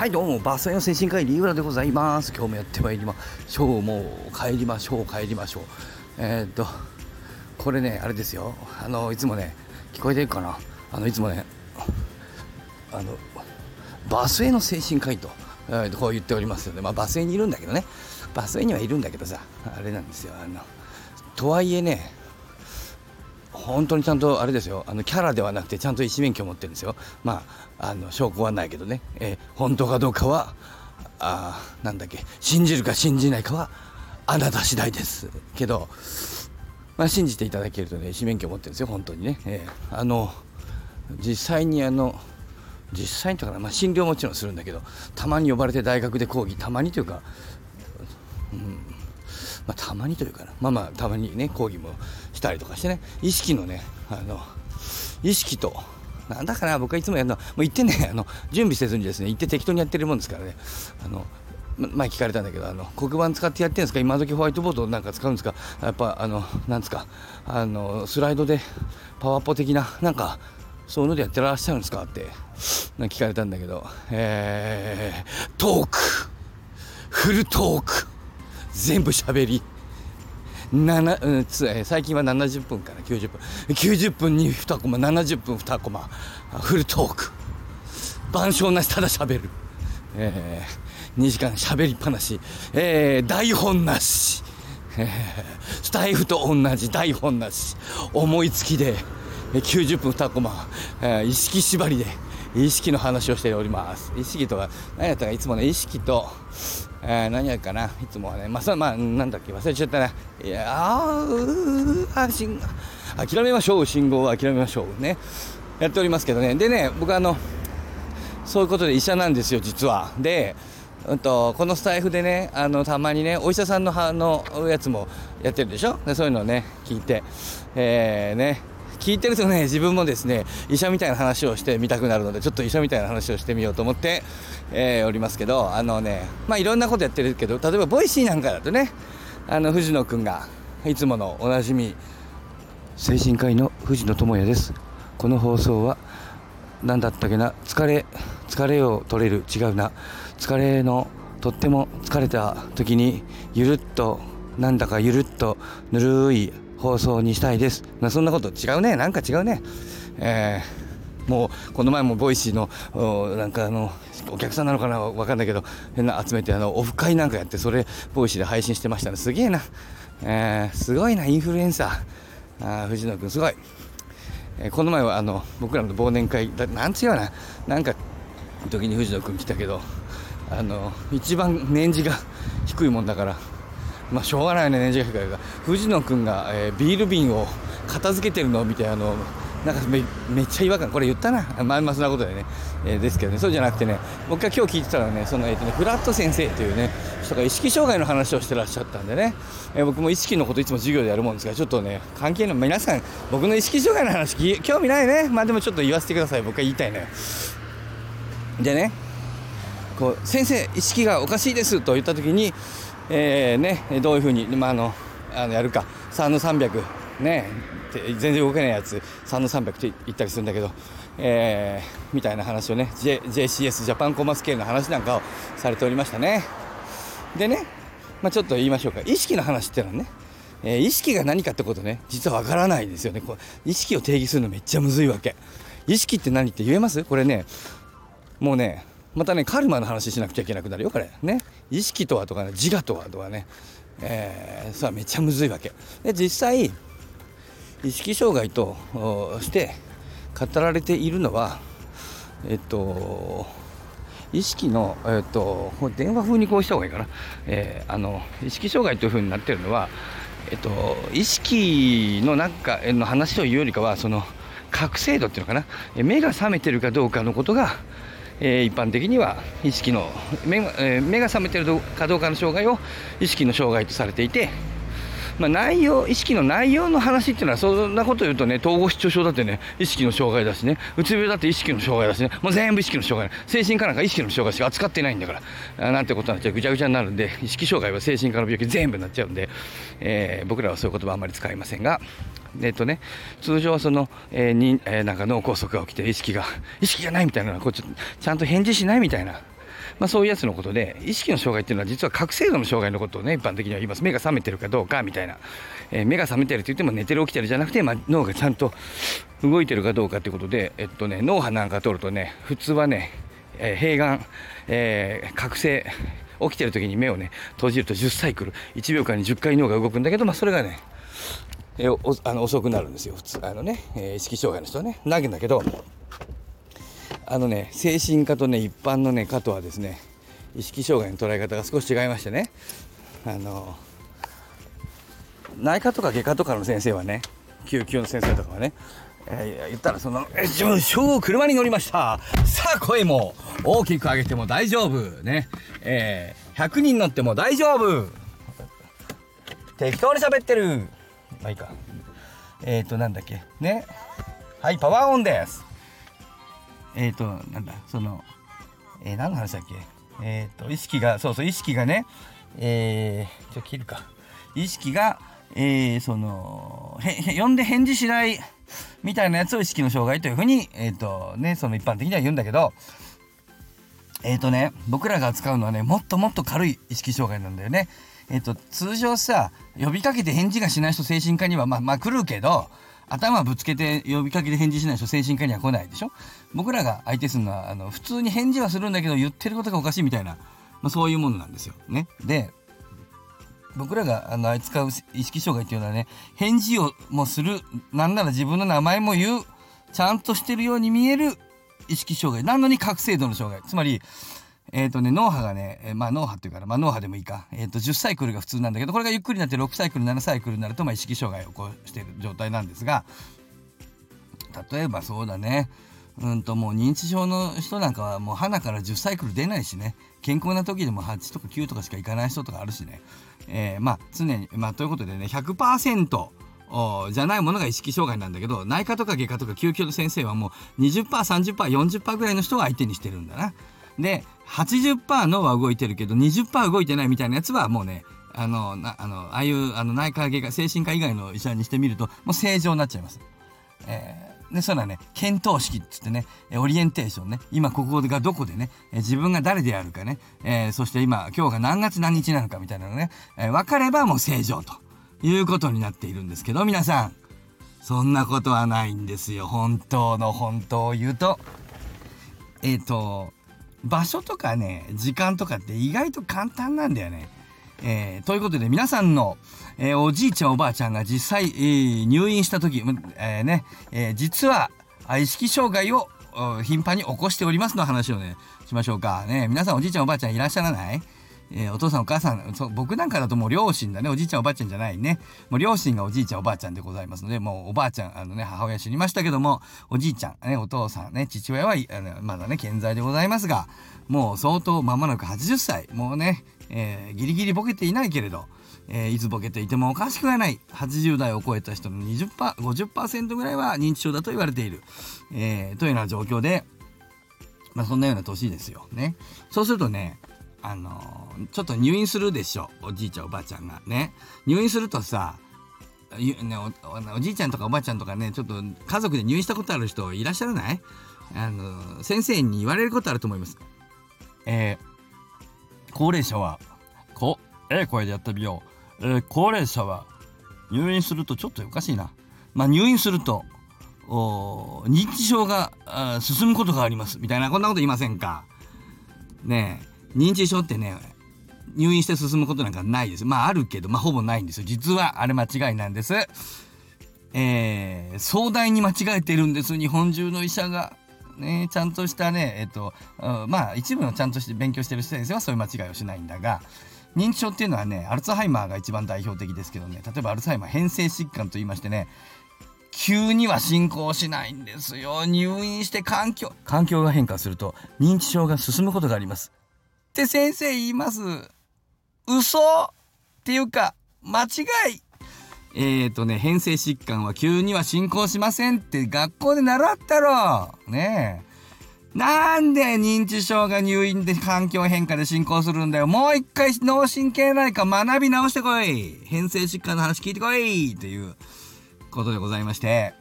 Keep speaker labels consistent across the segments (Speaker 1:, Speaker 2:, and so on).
Speaker 1: はいどうもバスへの精神科医リーブラでございます今日もやってまいりましょうもう帰りましょう帰りましょう。えー、っとこれねあれですよ。あのいつもね聞こえてるかな？あのいつもねあのバスへの精神科医と、えー、こう言っておりますよね。まあバスへにいるんだけどね。バスへにはいるんだけどさあれなんですよ。あのとはいえね本当にちゃんとあれですよ。あのキャラではなくてちゃんと医師免許を持ってるんですよ。まああの証拠はないけどね、えー、本当かどうかはあなんだっけ。信じるか信じないかはあなた次第です。けど、まあ、信じていただけるとね医師免許を持ってるんですよ。本当にね、えー、あの実際にあの実際にとか、まあ、診療もちろんするんだけどたまに呼ばれて大学で講義たまにというか、うんまあ、たまにというかな。まあまあたまにね講義もしたりとかしてね意識のねあの意識となんだかな僕はいつもやるのもう行ってね あの準備せずにですね行って適当にやってるもんですからね。あの前聞かれたんだけどあの黒板使ってやってるんですか？今時ホワイトボードなんか使うんですか？やっぱあのなんですか？あのスライドでパワーポ的ななんかそういうのでやってらっしゃるんですか？って聞かれたんだけど。えー、トーク。フルトーク。全部しゃべり。7、うん、つえ最近は70分から90分。90分に2コマ70分2コマ。フルトーク。板書なしただしゃべる、えー、2時間しゃべりっぱなし、えー、台本なし、えー、スタイフと同じ台本なし。思いつきで90分2コマ、えー、意識縛りで意識の話をしております意識とは何やったかいつもね意識とえー、何やるかな、いつもはね、まあ、まあ、なんだっけ、忘れちゃったな。いやああ、信諦めましょう、信号は諦めましょう。ね。やっておりますけどね。でね、僕あの、そういうことで医者なんですよ、実は。で、うんと、このスタイフでね、あの、たまにね、お医者さんののやつもやってるでしょでそういうのをね、聞いて、えー、ね、聞いてるとね自分もですね医者みたいな話をしてみたくなるのでちょっと医者みたいな話をしてみようと思って、えー、おりますけどあのねまあいろんなことやってるけど例えばボイシーなんかだとねあの藤野君がいつものおなじみ精神科医の藤野智也です。この放送は何だったっけな疲れ疲れを取れる違うな。疲れのとっても疲れた時にゆるっとなんだかゆるっとぬるい放送にしたいです。ま、そんなこと違うね。なんか違うね。えー、もうこの前もボイシーのなんかあのお客さんなのかな？わかんないけど変な集めてあのオフ会なんかやってそれボイシーで配信してましたねすげえな、えー、すごいなインフルエンサーあ藤野君すごい、えー、この前はあの僕らの忘年会だなんつうよななんか時に藤野君来たけどあの一番年次が低いもんだからまあしょうがないね年次が。藤野君が、えー、ビール瓶を片付けてるのを見てあのなんかめめっちゃ違和感。これ言ったな。まあまあそんなことでね、えー、ですけどね。そうじゃなくてね僕が今日聞いてたらねその、えーとね、フラット先生というね人が意識障害の話をしてらっしゃったんでね、えー、僕も意識のこといつも授業でやるもんですがちょっとね関係の皆さん僕の意識障害の話興味ないね。まあでもちょっと言わせてください。僕は言いたいねでねこう先生意識がおかしいですと言った時にえー、ね、どういうふうに、まあ、あのあのやるか。3の300ね全然動けないやつ3の300って言ったりするんだけど、えー、みたいな話をね、J、JCS ジャパンコマスケールの話なんかをされておりましたね。でね、まあ、ちょっと言いましょうか。意識の話っていうのはねえー、意識が何かってことね実はわからないですよね。こう意識を定義するのめっちゃむずいわけ。意識って何って言えます？これねもうねまたねカルマの話しなくちゃいけなくなるよこれ。ね。意識とはとかね自我とはとかね。えー、さめっちゃむずいわけ。で実際意識障害として語られているのはえっと意識の、えっと、電話風にこうした方がいいかな、えー、あの意識障害というふうになってるのは、えっと、意識のなんかの話を言うよりかはその覚醒度っていうのかな。目が覚めてるかどうかのことがえー、一般的には意識の目が,、えー、目が覚めているかどうかの障害を意識の障害とされていて、まあ、内容意識の内容の話っていうのはそんなこと言うとね統合失調症だってね意識の障害だしねうつ病だって意識の障害だしねもう全部意識の障害。精神科なんか意識の障害しか扱ってないんだから。なんてことになっちゃう。ぐちゃぐちゃになるんで意識障害は精神科の病気全部になっちゃうんで、えー、僕らはそういう言葉あんまり使いませんが。えっとね、通常はその、えー、にえー、なんか脳梗塞が起きて意識が意識がないみたいなこうちちゃんと返事しないみたいな。まあ、そういうやつのことで意識の障害っていうのは実は覚醒度の障害のことをね一般的には言います。目が覚めてるかどうかみたいな、えー、目が覚めてるって言っても寝てる起きてるじゃなくて、まあ、脳がちゃんと動いてるかどうかってことで、えっとね、脳波なんか取るとね普通はね、えー、閉眼、えー、覚醒起きてる時に目をね閉じると10サイクル。1秒間に10回脳が動くんだけど、まあ、それがねえあの遅くなるんですよ。普通あのね、えー、意識障害の人はね投げんだけどあのね精神科とね一般のね科とはですね意識障害の捉え方が少し違いましてね。あの内科とか外科とかの先生はね救急の先生とかはね、えー、言ったらその「自分小車に乗りました。さあ声も大きく上げても大丈夫。ね。えー、100人乗っても大丈夫。適当に喋ってる。まあいいか。えっ、ー、となんだっけ。ね。はいパワーオンです。えっ、ー、となんだそのえー、何の話だっけ？えっ、ー、と意識がそうそう意識がねえー、ちょ切るか意識がえー、そのへ呼んで返事しないみたいなやつを意識の障害というふうにえっ、ー、とねその一般的には言うんだけどえっ、ー、とね僕らが扱うのはねもっともっと軽い意識障害なんだよね。えっ、と通常さ呼びかけて返事がしない人精神科にはまあまあ来るけど頭ぶつけて呼びかけて返事しない人精神科には来ないでしょ？僕らが相手するのはあの普通に返事はするんだけど言ってることがおかしいみたいな、まあ、そういうものなんですよ。ね、で僕らがあの扱う意識障害っていうのはね返事をもするなんなら自分の名前も言うちゃんとしてるように見える意識障害。なのに覚醒度の障害。つまりえっ、ー、とね脳波がね、えー、まあ脳波っていうからまあ脳波でもいいか、えー、と10サイクルが普通なんだけどこれがゆっくりになって6サイクル7サイクルになると、まあ、意識障害を起こしている状態なんですが例えばそうだね。うんともう認知症の人なんかはもう鼻から10サイクル出ないしね。健康な時でも8とか9とかしかいかない人とかあるしね、えー、まあ常にまあということでね100%じゃないものが意識障害なんだけど内科とか外科とか救急の先生はもう 20%30%40% ぐらいの人が相手にしてるんだな。で80%脳は動いてるけど20%動いてないみたいなやつはもうねあのなあのああいうあの内科外科精神科以外の医者にしてみるともう正常になっちゃいます。えーで、それはね、検討式っつってね、オリエンテーションね、今ここがどこでね、自分が誰であるかね、えー、そして今、今日が何月何日なのかみたいなのね、えー、分かればもう正常ということになっているんですけど、皆さん、そんなことはないんですよ。本当の本当を言うと。えっ、ー、と、場所とかね時間とかって意外と簡単なんだよね。えー、ということで皆さんの、えー、おじいちゃんおばあちゃんが実際、えー、入院した時、え、ねえ実は意識障害を頻繁に起こしておりますの話をねしましょうか。ね皆さんおじいちゃんおばあちゃんいらっしゃらない？えー、お父さんお母さんそ僕なんかだともう両親だね。おじいちゃんおばあちゃんじゃないね。もう両親がおじいちゃんおばあちゃんでございますのでもうおばあちゃんあのね母親死にましたけどもおじいちゃん、ね、お父さんね父親はあのまだね健在でございますがもう相当間もなく80歳。もうね、えー、ギリギリボケていないけれどえー、いつボケていてもおかしくはない。80代を超えた人の 20%50% ぐらいは認知症だと言われている、えー、というような状況で、まあ、そんなような年ですよ。ね。そうするとねあのー、ちょっと入院するでしょおじいちゃんおばあちゃんがね入院するとさね、おおじいちゃんとかおばあちゃんとかねちょっと家族で入院したことある人いらっしゃらない？あの先生に言われることあると思います。えー、高齢者はこええ声でやってみよう、えー、高齢者は入院するとちょっとおかしいな。まあ入院するとお認知症が進むことがありますみたいなこんなこと言いませんか？ねえ認知症ってね入院して進むことなんかないです。まああるけどまあほぼないんですよ。実はあれ間違いなんです。えー、壮大に間違えてるんです。日本中の医者が。ねちゃんとしたねえっとまあ一部のちゃんとして勉強してる先生はそういう間違いをしないんだが認知症っていうのはねアルツハイマーが一番代表的ですけどね。例えばアルツハイマー変性疾患と言いましてね急には進行しないんですよ。入院して環境環境が変化すると認知症が進むことがあります。って先生言います。嘘っていうか、間違い。えーとね、変性疾患は急には進行しませんって学校で習ったろ。ねえ。なんで認知症が入院で環境変化で進行するんだよ。もう一回脳神経内科学び直してこい。変性疾患の話聞いてこいっていうことでございまして、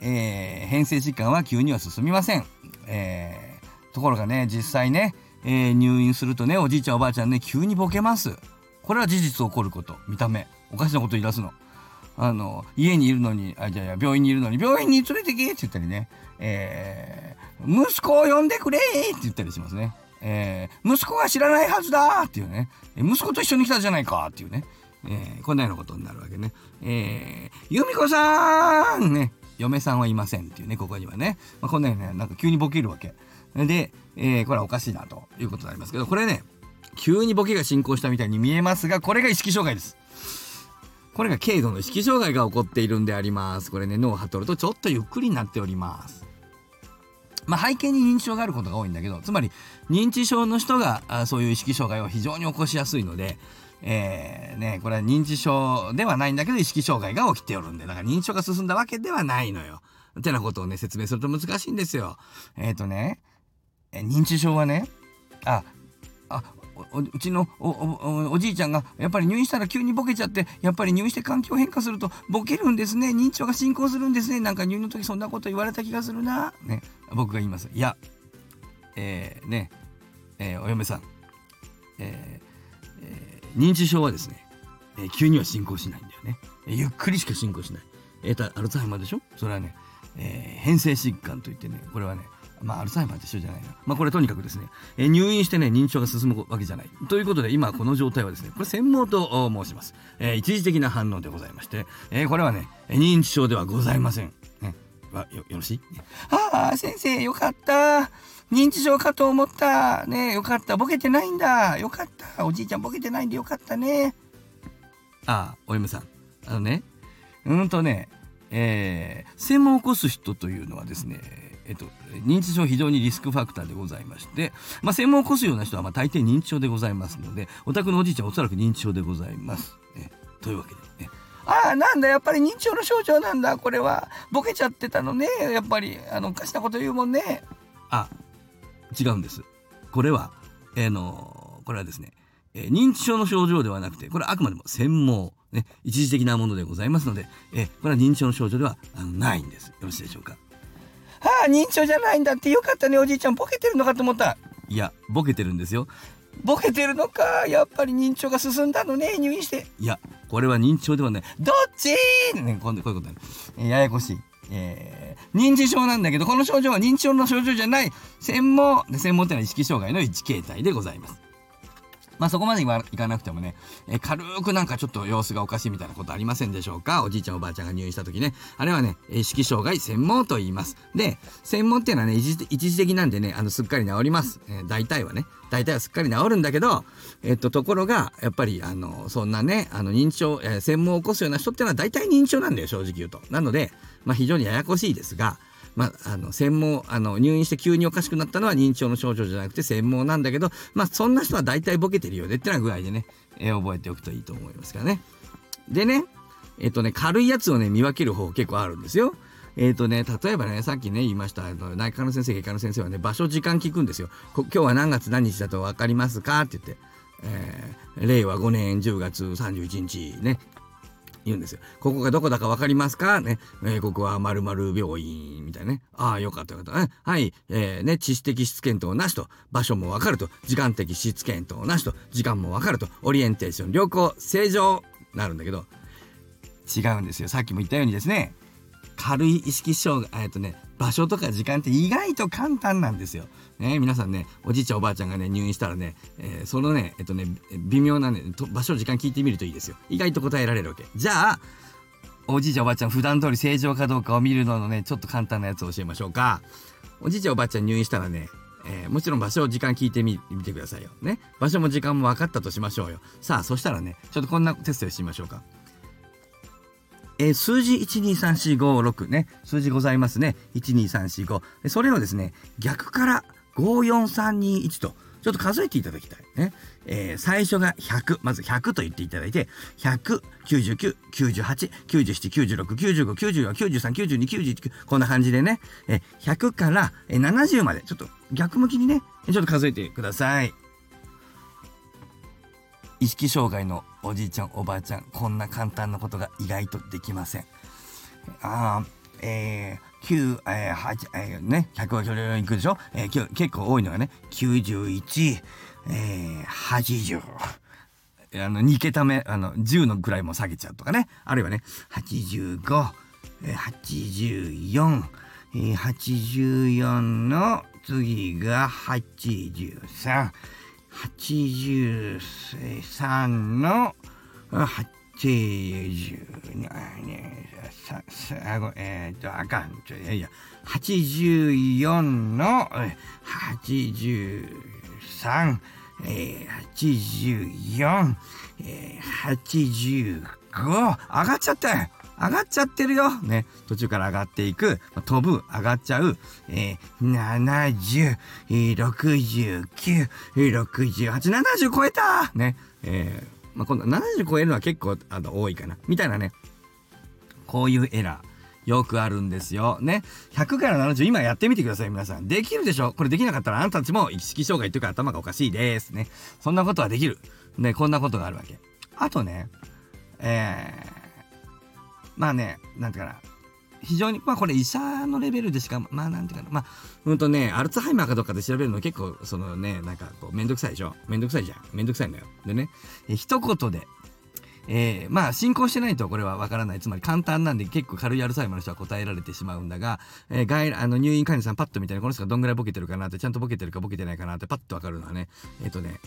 Speaker 1: えー、変性疾患は急には進みません。えー、ところがね、実際ね、えー、入院するとねおじいちゃんおばあちゃんね急にボケます。これは事実起こること。見た目。おかしなこと言い出すの。あの家にいるのにあじゃあ病院にいるのに病院に連れてけって言ったりね、えー、息子を呼んでくれって言ったりしますね、えー、息子が知らないはずだっていうね。息子と一緒に来たじゃないかっていうね、えー、こんなようなことになるわけね、えー、由美子さんね。嫁さんはいませんっていうねここにはね、まあ、こんなようにねなんか急にボケるわけ。で、えー、これはおかしいなということになりますけどこれね急にボケが進行したみたいに見えますがこれが意識障害ですこれが軽度の意識障害が起こっているんであります。これね、脳を張っとるとちょっとゆっくりになっております。まあ、背景に認知症があることが多いんだけど、つまり認知症の人があそういう意識障害を非常に起こしやすいので、えー、ね、これは認知症ではないんだけど意識障害が起きておるんで、だから認知症が進んだわけではないのよ。ってなことをね、説明すると難しいんですよ。えっ、ー、とね、認知症はね、あ、あ、うちのおじいちゃんがやっぱり入院したら急にボケちゃってやっぱり入院して環境変化するとボケるんですね認知症が進行するんですねなんか入院の時そんなこと言われた気がするなね僕が言います。いやえー、ねえー、お嫁さん、えーえー、認知症はですね、えー、急には進行しないんだよね、ゆっくりしか進行しない。えー、アルツハイマーでしょ？それはね、えー、変性疾患といってねこれはねまあ、アルツハイマーと一緒じゃないな。まあ、これとにかくですね、え入院してね、認知症が進むわけじゃない。ということで、今この状態はですね、これ専門と申します。えー、一時的な反応でございまして、えー、これはね、認知症ではございません。ね、はよよろしい？ああ、先生、よかった。認知症かと思った。ねよかった。ボケてないんだ。よかった。おじいちゃんボケてないんでよかったね。ああ、お嫁さん。あのね、うんとね、えー、専門を起こす人というのはですね、えっと、認知症非常にリスクファクターでございまして、まあ、専門を起こすような人はまあ大抵認知症でございますのでお宅のおじいちゃんおそらく認知症でございます。えというわけでね。ああなんだやっぱり認知症の症状なんだ。これはボケちゃってたのね。やっぱりあのおかしなこと言うもんね。あ違うんです。これはえー、のこれはですね、えー、認知症の症状ではなくてこれはあくまでも専門。ね。一時的なものでございますので、え、これは認知症の症状ではないんです。よろしいでしょうか。ああ認知症じゃないんだってよかったねおじいちゃんボケてるのかと思った。いやボケてるんですよ。ボケてるのかやっぱり認知症が進んだのね入院して。いやこれは認知症ではない。どっちね今度こういうことね。ややこしい。えー、認知症なんだけどこの症状は認知症の症状じゃない。専門専門ってのは意識障害の一形態でございますまあそこまでいかなくてもね、えー、軽くなんかちょっと様子がおかしいみたいなことありませんでしょうか？おじいちゃんおばあちゃんが入院した時ね。あれはね、意識障害専門と言います。で、専門っていうのはね、一時的なんでね、あの、すっかり治ります。えー、大体はね。大体はすっかり治るんだけど、えっと、ところが、やっぱり、あの、そんなね、あの、認知症、えー、専門を起こすような人っていうのは大体認知症なんだよ、正直言うと。なので、まあ非常にややこしいですが、まあ、あの専門あの入院して急におかしくなったのは認知症の症状じゃなくて専門なんだけど、まあ、そんな人は大体ボケてるよねってな具合でね、えー、覚えておくといいと思いますからね。でね、えっ、とね、軽いやつをね、見分ける方結構あるんですよ。えっ、ー、とね、例えばね、さっきね、言いました、内科の先生、外科の先生はね、場所、時間聞くんですよ。今日は何月何日だと分かりますかって言って、えー、令和5年10月31日ね、言うんですよ。ここがどこだか分かりますか？ね。えー、ここは〇〇病院みたいなね。ああ、よかったよかった。はい。えー、ね、知識的質検討なしと、場所も分かると、時間的質検討なしと、時間も分かると、オリエンテーション、良好、正常、なるんだけど、違うんですよ。さっきも言ったようにですね、軽い意識障害、えっとね、場所とか時間って意外と簡単なんですよ。ね、皆さんね、おじいちゃんおばあちゃんがね、入院したらね、えー、そのね、えっとね、微妙なね、場所時間聞いてみるといいですよ。意外と答えられるわけ。じゃあ、おじいちゃんおばあちゃん普段通り正常かどうかを見るののね、ちょっと簡単なやつを教えましょうか。おじいちゃんおばあちゃん入院したらね、えー、もちろん場所を時間聞いてみてくださいよ。ね。場所も時間も分かったとしましょうよ。さあ、そしたらね、ちょっとこんなテストをしてみましょうか。え、数字123456ね、数字ございますね。12345。それをですね、逆から54321と、ちょっと数えていただきたい。ね。えー、最初が100。まず100と言っていただいて、100、99、98、97、96、95、94、93、92、99、こんな感じでね、え、100から70まで、ちょっと逆向きにね、ちょっと数えてください。意識障害のおじいちゃんおばあちゃんこんな簡単なことが意外とできませんああえー、9、えー、8、えー、ね、100は行くでしょ、えー、結構多いのがね、91、えー、80。あの、2桁目、あの、10のぐらいも下げちゃうとかね。あるいはね、85、えー、84、えー、84の次が83、83の80、えっと、あかん。ちょ、いやいや、84の83、えー、84、えー、85、上がっちゃったよ上がっちゃってるよ。ね。途中から上がっていく。飛ぶ、上がっちゃう。えー、70、69、68、70超えたね。えー、まあ、今度70超えるのは結構あの多いかな。みたいなね。こういうエラー。よくあるんですよ。ね。100から70、今やってみてください、皆さん。できるでしょ？これできなかったらあなたたちも意識障害というか頭がおかしいです。ね。そんなことはできる。ね、こんなことがあるわけ。あとね、えー、まあね、なんていうかな。非常に、まあこれ医者のレベルでしか、まあなんていうかな。まあ、うんとね、アルツハイマーかどっかで調べるの結構、そのね、なんかこう、めんどくさいでしょ？めんどくさいじゃん。めんどくさいんだよ。でね、え一言で、えー、まあ進行してないとこれはわからないつまり簡単なんで結構軽いアルツハイマーの人は答えられてしまうんだが、えー、外あの入院患者さんパッと見たらこの人がどんぐらいボケてるかなってちゃんとボケてるかボケてないかなってパッとわかるのはねえっ、ー、とね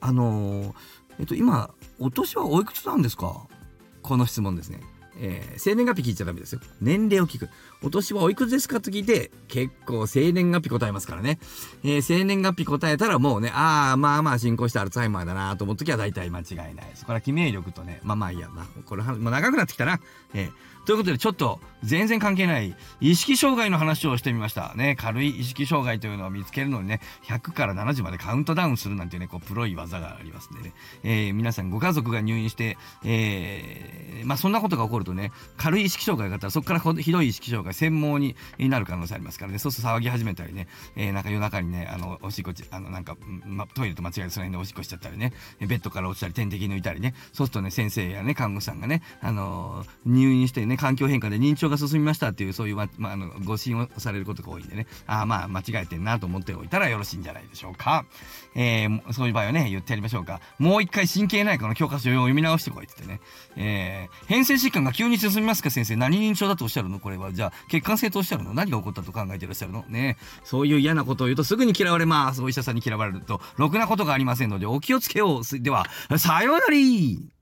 Speaker 1: あのえっ、と今お年はおいくつなんですか？この質問ですね。えー、生年月日聞いちゃダメですよ。年齢を聞く。お年はおいくつですかと聞いて、結構生年月日答えますからね。えー、生年月日答えたらもうね、ああ、まあまあ進行したアルツハイマーだなと思うときは大体間違いないです。これは記名力とね、まあまあいいや、まあ、これは、まあ、長くなってきたな。えー、ということで、ちょっと全然関係ない意識障害の話をしてみました。ね、軽い意識障害というのを見つけるのにね、100から70までカウントダウンするなんていうね、こう、プロい技がありますんでね、えー、皆さんご家族が入院して、えー、まあそんなことが起こるとね、軽い意識障害があったら、そこからひどい意識障害、専門になる可能性ありますからね、そうすると騒ぎ始めたりね、えー、なんか夜中にね、あの、おしっこあの、なんか、ま、トイレと間違えてその辺でおしっこしちゃったりね、ベッドから落ちたり、点滴抜いたりね、そうするとね、先生やね、看護師さんがね、あのー、入院してね、環境変化で認知症が進みましたっていう、そういう、ま、まあ、あの、ご信をされることが多いんでね、ああ、まあ、間違えてんなと思っておいたらよろしいんじゃないでしょうか。えー、そういう場合はね、言ってやりましょうか。もう一回神経内科の教科書を読み直してこいってってね、えー、変性疾患が急に進みますか先生、何認証だとおっしゃるの？これは。じゃあ、血管性とおっしゃるの？何が起こったと考えていらっしゃるの？ね。そういう嫌なことを言うとすぐに嫌われます。お医者さんに嫌われると、ろくなことがありませんので、お気をつけよう。では、さようなら。